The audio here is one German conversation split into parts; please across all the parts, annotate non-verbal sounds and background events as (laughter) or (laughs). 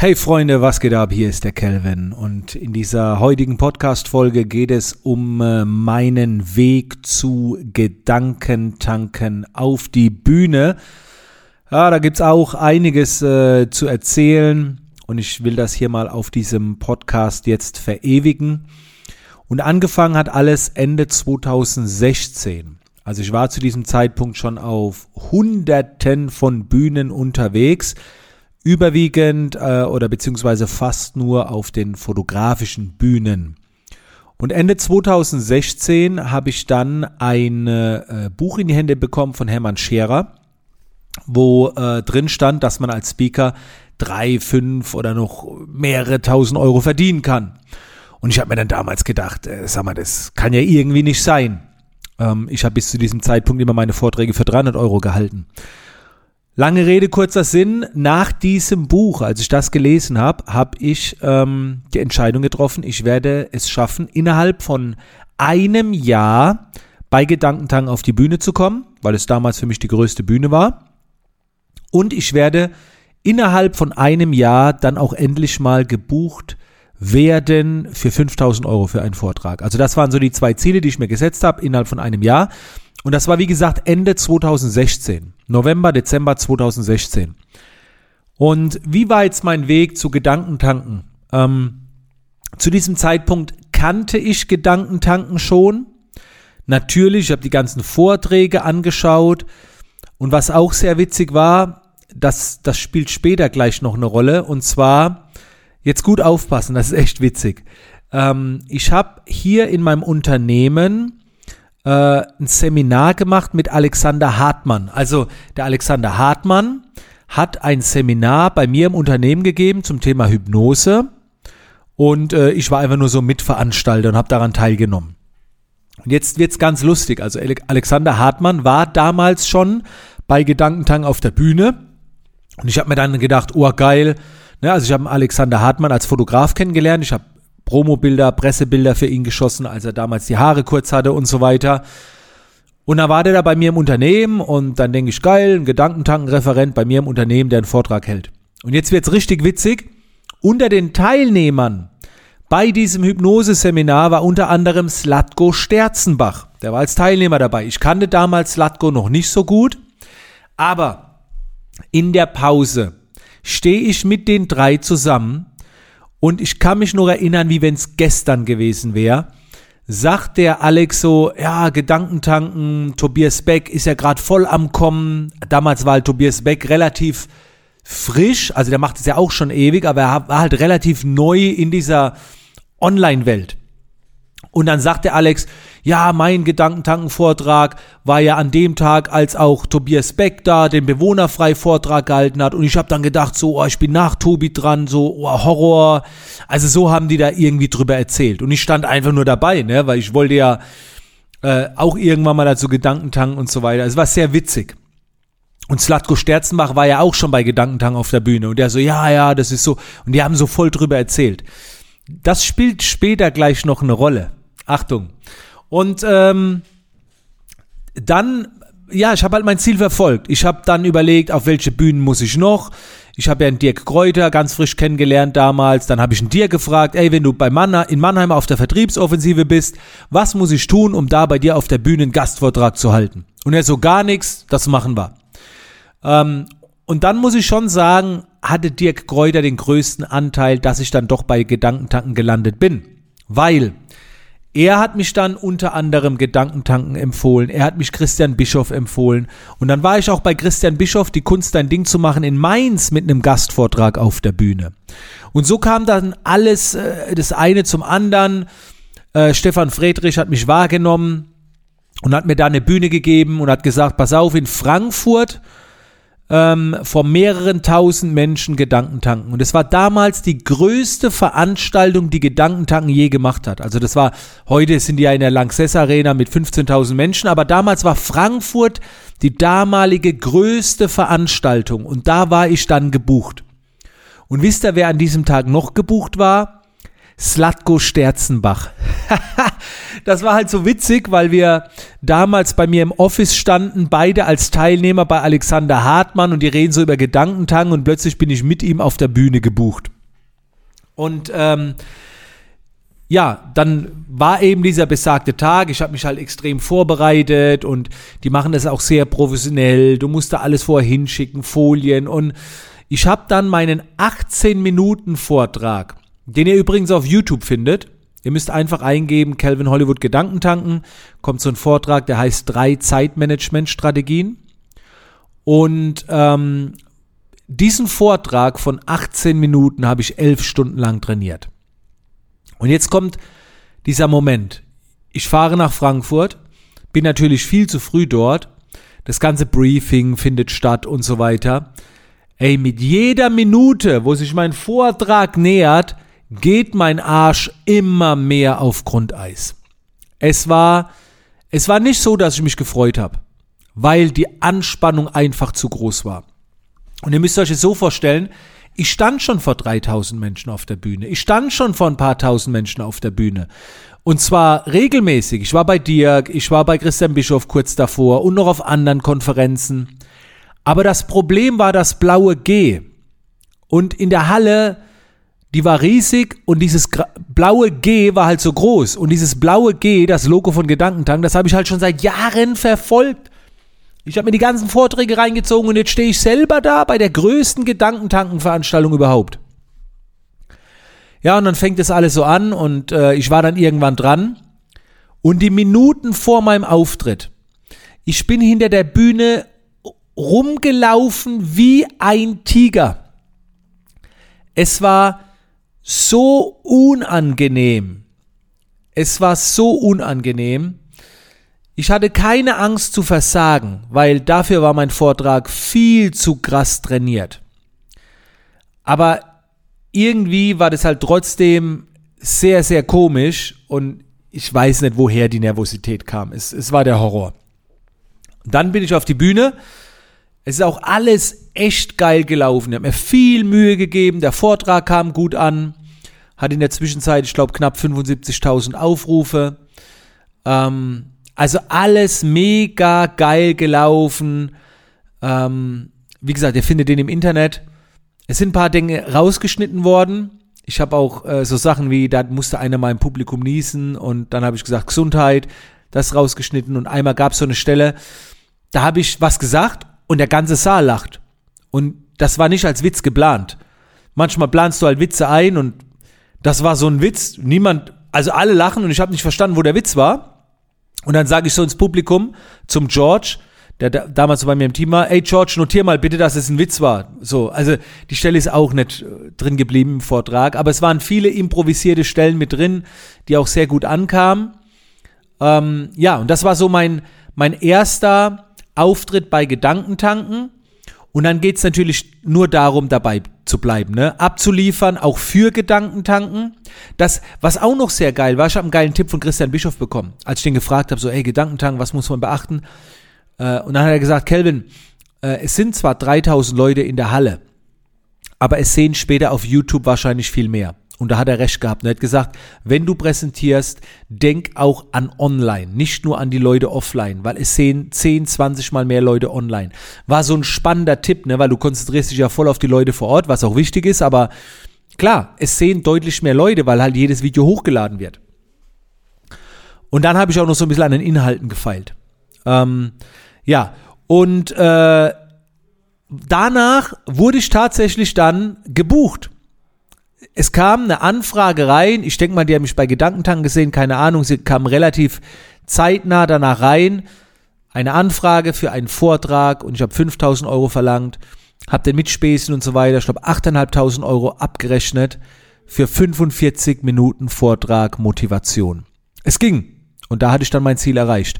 Hey Freunde, was geht ab? Hier ist der Kelvin und in dieser heutigen Podcast-Folge geht es um äh, meinen Weg zu Gedankentanken auf die Bühne. Ja, da gibt's auch einiges äh, zu erzählen und ich will das hier mal auf diesem Podcast jetzt verewigen. Und angefangen hat alles Ende 2016. Also ich war zu diesem Zeitpunkt schon auf Hunderten von Bühnen unterwegs überwiegend äh, oder beziehungsweise fast nur auf den fotografischen Bühnen. Und Ende 2016 habe ich dann ein äh, Buch in die Hände bekommen von Hermann Scherer, wo äh, drin stand, dass man als Speaker drei, fünf oder noch mehrere tausend Euro verdienen kann. Und ich habe mir dann damals gedacht, äh, sag mal, das kann ja irgendwie nicht sein. Ähm, ich habe bis zu diesem Zeitpunkt immer meine Vorträge für 300 Euro gehalten. Lange Rede, kurzer Sinn. Nach diesem Buch, als ich das gelesen habe, habe ich ähm, die Entscheidung getroffen, ich werde es schaffen, innerhalb von einem Jahr bei Gedankentang auf die Bühne zu kommen, weil es damals für mich die größte Bühne war. Und ich werde innerhalb von einem Jahr dann auch endlich mal gebucht werden für 5000 Euro für einen Vortrag. Also das waren so die zwei Ziele, die ich mir gesetzt habe innerhalb von einem Jahr. Und das war, wie gesagt, Ende 2016. November, Dezember 2016. Und wie war jetzt mein Weg zu Gedankentanken? Ähm, zu diesem Zeitpunkt kannte ich Gedankentanken schon. Natürlich, ich habe die ganzen Vorträge angeschaut. Und was auch sehr witzig war, das, das spielt später gleich noch eine Rolle. Und zwar, jetzt gut aufpassen, das ist echt witzig. Ähm, ich habe hier in meinem Unternehmen äh, ein Seminar gemacht mit Alexander Hartmann. Also der Alexander Hartmann hat ein Seminar bei mir im Unternehmen gegeben zum Thema Hypnose und äh, ich war einfach nur so Mitveranstalter und habe daran teilgenommen. Und jetzt wird's ganz lustig. Also Alexander Hartmann war damals schon bei Gedankentang auf der Bühne und ich habe mir dann gedacht, oh geil. Ne, also ich habe Alexander Hartmann als Fotograf kennengelernt. Ich habe Promobilder, Pressebilder für ihn geschossen, als er damals die Haare kurz hatte und so weiter. Und da war der da bei mir im Unternehmen und dann denke ich, geil, ein Gedankentankenreferent bei mir im Unternehmen, der einen Vortrag hält. Und jetzt wird's richtig witzig. Unter den Teilnehmern bei diesem Hypnoseseminar war unter anderem Slatko Sterzenbach. Der war als Teilnehmer dabei. Ich kannte damals Slatko noch nicht so gut, aber in der Pause stehe ich mit den drei zusammen und ich kann mich nur erinnern, wie wenn es gestern gewesen wäre. Sagt der Alex so, ja, Gedankentanken, Tobias Beck ist ja gerade voll am Kommen. Damals war halt Tobias Beck relativ frisch, also der macht es ja auch schon ewig, aber er war halt relativ neu in dieser Online-Welt. Und dann sagt der Alex, ja, mein Gedankentanken-Vortrag war ja an dem Tag, als auch Tobias Beck da den Bewohnerfrei-Vortrag gehalten hat. Und ich habe dann gedacht, so, oh, ich bin nach Tobi dran, so oh, Horror. Also so haben die da irgendwie drüber erzählt. Und ich stand einfach nur dabei, ne, weil ich wollte ja äh, auch irgendwann mal dazu Gedankentanken und so weiter. Es war sehr witzig. Und Slatko Sterzenbach war ja auch schon bei Gedankentang auf der Bühne. Und der so, ja, ja, das ist so. Und die haben so voll drüber erzählt. Das spielt später gleich noch eine Rolle. Achtung. Und ähm, dann, ja, ich habe halt mein Ziel verfolgt. Ich habe dann überlegt, auf welche Bühnen muss ich noch. Ich habe ja einen Dirk Kräuter ganz frisch kennengelernt damals. Dann habe ich einen Dirk gefragt, ey, wenn du bei Mann, in Mannheim auf der Vertriebsoffensive bist, was muss ich tun, um da bei dir auf der Bühne einen Gastvortrag zu halten? Und er so, gar nichts, das machen wir. Ähm, und dann muss ich schon sagen, hatte Dirk Kräuter den größten Anteil, dass ich dann doch bei Gedankentanken gelandet bin. Weil er hat mich dann unter anderem Gedankentanken empfohlen. Er hat mich Christian Bischoff empfohlen. Und dann war ich auch bei Christian Bischoff, die Kunst ein Ding zu machen, in Mainz mit einem Gastvortrag auf der Bühne. Und so kam dann alles, äh, das eine zum anderen. Äh, Stefan Friedrich hat mich wahrgenommen und hat mir da eine Bühne gegeben und hat gesagt, pass auf, in Frankfurt ähm, vor mehreren tausend Menschen Gedankentanken. Und es war damals die größte Veranstaltung, die Gedankentanken je gemacht hat. Also das war, heute sind die ja in der Lanxess Arena mit 15.000 Menschen, aber damals war Frankfurt die damalige größte Veranstaltung. Und da war ich dann gebucht. Und wisst ihr, wer an diesem Tag noch gebucht war? Slatko Sterzenbach. (laughs) das war halt so witzig, weil wir damals bei mir im Office standen, beide als Teilnehmer bei Alexander Hartmann und die reden so über Gedankentang und plötzlich bin ich mit ihm auf der Bühne gebucht. Und ähm, ja, dann war eben dieser besagte Tag. Ich habe mich halt extrem vorbereitet und die machen das auch sehr professionell. Du musst da alles vorher hinschicken, Folien und ich habe dann meinen 18 Minuten Vortrag, den ihr übrigens auf YouTube findet. Ihr müsst einfach eingeben, Calvin Hollywood Gedankentanken, kommt so ein Vortrag, der heißt drei Zeitmanagement-Strategien. Und ähm, diesen Vortrag von 18 Minuten habe ich elf Stunden lang trainiert. Und jetzt kommt dieser Moment. Ich fahre nach Frankfurt, bin natürlich viel zu früh dort. Das ganze Briefing findet statt und so weiter. Ey, mit jeder Minute, wo sich mein Vortrag nähert, geht mein Arsch immer mehr auf Grundeis. Es war, es war nicht so, dass ich mich gefreut habe, weil die Anspannung einfach zu groß war. Und ihr müsst euch es so vorstellen, ich stand schon vor 3000 Menschen auf der Bühne. Ich stand schon vor ein paar tausend Menschen auf der Bühne. Und zwar regelmäßig. Ich war bei Dirk, ich war bei Christian Bischof kurz davor und noch auf anderen Konferenzen. Aber das Problem war das blaue G. Und in der Halle, die war riesig und dieses blaue G war halt so groß. Und dieses blaue G, das Logo von Gedankentang, das habe ich halt schon seit Jahren verfolgt. Ich habe mir die ganzen Vorträge reingezogen und jetzt stehe ich selber da bei der größten Gedankentankenveranstaltung überhaupt. Ja, und dann fängt das alles so an und äh, ich war dann irgendwann dran. Und die Minuten vor meinem Auftritt, ich bin hinter der Bühne rumgelaufen wie ein Tiger. Es war so unangenehm. Es war so unangenehm. Ich hatte keine Angst zu versagen, weil dafür war mein Vortrag viel zu krass trainiert. Aber irgendwie war das halt trotzdem sehr, sehr komisch und ich weiß nicht, woher die Nervosität kam. Es, es war der Horror. Dann bin ich auf die Bühne. Es ist auch alles echt geil gelaufen. Ich habe mir viel Mühe gegeben. Der Vortrag kam gut an. Hat in der Zwischenzeit, ich glaube, knapp 75.000 Aufrufe. Ähm, also alles mega geil gelaufen. Ähm, wie gesagt, ihr findet den im Internet. Es sind ein paar Dinge rausgeschnitten worden. Ich habe auch äh, so Sachen wie, da musste einer mal im Publikum niesen und dann habe ich gesagt, Gesundheit, das rausgeschnitten und einmal gab es so eine Stelle, da habe ich was gesagt und der ganze Saal lacht. Und das war nicht als Witz geplant. Manchmal planst du halt Witze ein und das war so ein Witz. Niemand, also alle lachen und ich habe nicht verstanden, wo der Witz war. Und dann sage ich so ins Publikum zum George, der da, damals bei mir im Team war, ey George, notier mal bitte, dass es ein Witz war. So, also die Stelle ist auch nicht äh, drin geblieben im Vortrag, aber es waren viele improvisierte Stellen mit drin, die auch sehr gut ankamen. Ähm, ja, und das war so mein, mein erster Auftritt bei Gedankentanken. Und dann geht's natürlich nur darum, dabei zu bleiben, ne? abzuliefern, auch für Gedankentanken. Das, was auch noch sehr geil war, ich habe einen geilen Tipp von Christian Bischof bekommen, als ich den gefragt habe, so, ey, Gedankentanken, was muss man beachten? Äh, und dann hat er gesagt, Kelvin, äh, es sind zwar 3000 Leute in der Halle, aber es sehen später auf YouTube wahrscheinlich viel mehr. Und da hat er recht gehabt. Er hat gesagt, wenn du präsentierst, denk auch an online, nicht nur an die Leute offline, weil es sehen 10, 20 mal mehr Leute online. War so ein spannender Tipp, ne, weil du konzentrierst dich ja voll auf die Leute vor Ort, was auch wichtig ist, aber klar, es sehen deutlich mehr Leute, weil halt jedes Video hochgeladen wird. Und dann habe ich auch noch so ein bisschen an den Inhalten gefeilt. Ähm, ja, und äh, danach wurde ich tatsächlich dann gebucht es kam eine Anfrage rein, ich denke mal, die haben mich bei Gedankentanken gesehen, keine Ahnung, sie kam relativ zeitnah danach rein, eine Anfrage für einen Vortrag. Und ich habe 5000 Euro verlangt, habe den Mitspäßen und so weiter, ich glaube 8.500 Euro abgerechnet für 45 Minuten Vortrag Motivation. Es ging. Und da hatte ich dann mein Ziel erreicht.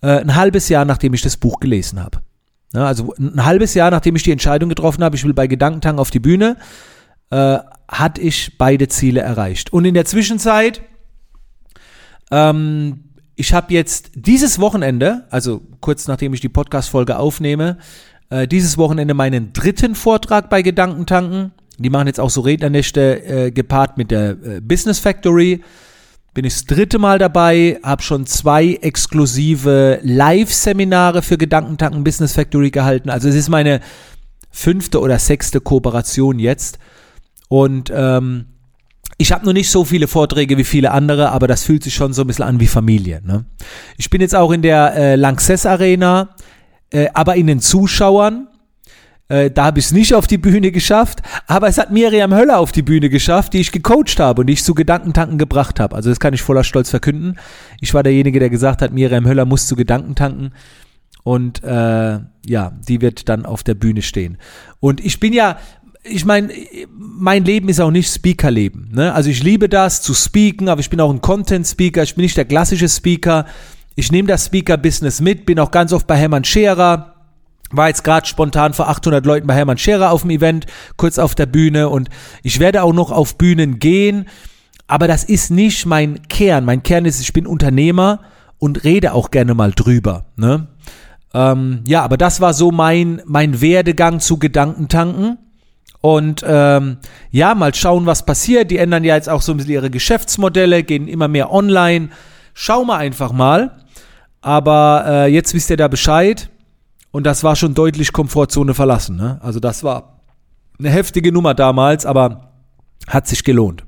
Äh, ein halbes Jahr, nachdem ich das Buch gelesen habe. Ja, also ein halbes Jahr, nachdem ich die Entscheidung getroffen habe, ich will bei Gedankentang auf die Bühne, äh, hatte ich beide Ziele erreicht. Und in der Zwischenzeit, ähm, ich habe jetzt dieses Wochenende, also kurz nachdem ich die Podcast-Folge aufnehme, äh, dieses Wochenende meinen dritten Vortrag bei Gedankentanken. Die machen jetzt auch so Rednernächte äh, gepaart mit der äh, Business Factory. Bin ich das dritte Mal dabei, habe schon zwei exklusive Live-Seminare für Gedankentanken Business Factory gehalten. Also es ist meine fünfte oder sechste Kooperation jetzt. Und ähm, ich habe noch nicht so viele Vorträge wie viele andere, aber das fühlt sich schon so ein bisschen an wie Familie. Ne? Ich bin jetzt auch in der äh, Lanxess Arena, äh, aber in den Zuschauern. Äh, da habe ich es nicht auf die Bühne geschafft, aber es hat Miriam Höller auf die Bühne geschafft, die ich gecoacht habe und die ich zu Gedankentanken gebracht habe. Also das kann ich voller Stolz verkünden. Ich war derjenige, der gesagt hat, Miriam Höller muss zu Gedankentanken. Und äh, ja, die wird dann auf der Bühne stehen. Und ich bin ja, ich meine, mein Leben ist auch nicht Speaker-Leben. Ne? Also ich liebe das, zu speaken, aber ich bin auch ein Content-Speaker. Ich bin nicht der klassische Speaker. Ich nehme das Speaker-Business mit, bin auch ganz oft bei Hermann Scherer. War jetzt gerade spontan vor 800 Leuten bei Hermann Scherer auf dem Event, kurz auf der Bühne. Und ich werde auch noch auf Bühnen gehen. Aber das ist nicht mein Kern. Mein Kern ist, ich bin Unternehmer und rede auch gerne mal drüber. Ne? Ähm, ja, aber das war so mein, mein Werdegang zu Gedankentanken. Und ähm, ja, mal schauen, was passiert. Die ändern ja jetzt auch so ein bisschen ihre Geschäftsmodelle, gehen immer mehr online. Schauen wir einfach mal. Aber äh, jetzt wisst ihr da Bescheid. Und das war schon deutlich Komfortzone verlassen. Ne? Also das war eine heftige Nummer damals, aber hat sich gelohnt.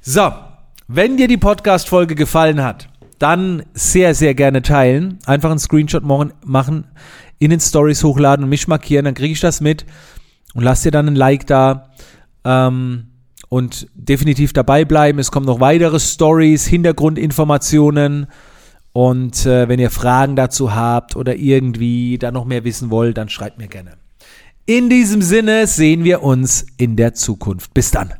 So, wenn dir die Podcast-Folge gefallen hat, dann sehr, sehr gerne teilen. Einfach einen Screenshot machen, in den Stories hochladen und mich markieren, dann kriege ich das mit und lass dir dann ein Like da. Ähm, und definitiv dabei bleiben. Es kommen noch weitere Stories, Hintergrundinformationen. Und äh, wenn ihr Fragen dazu habt oder irgendwie da noch mehr wissen wollt, dann schreibt mir gerne. In diesem Sinne sehen wir uns in der Zukunft. Bis dann.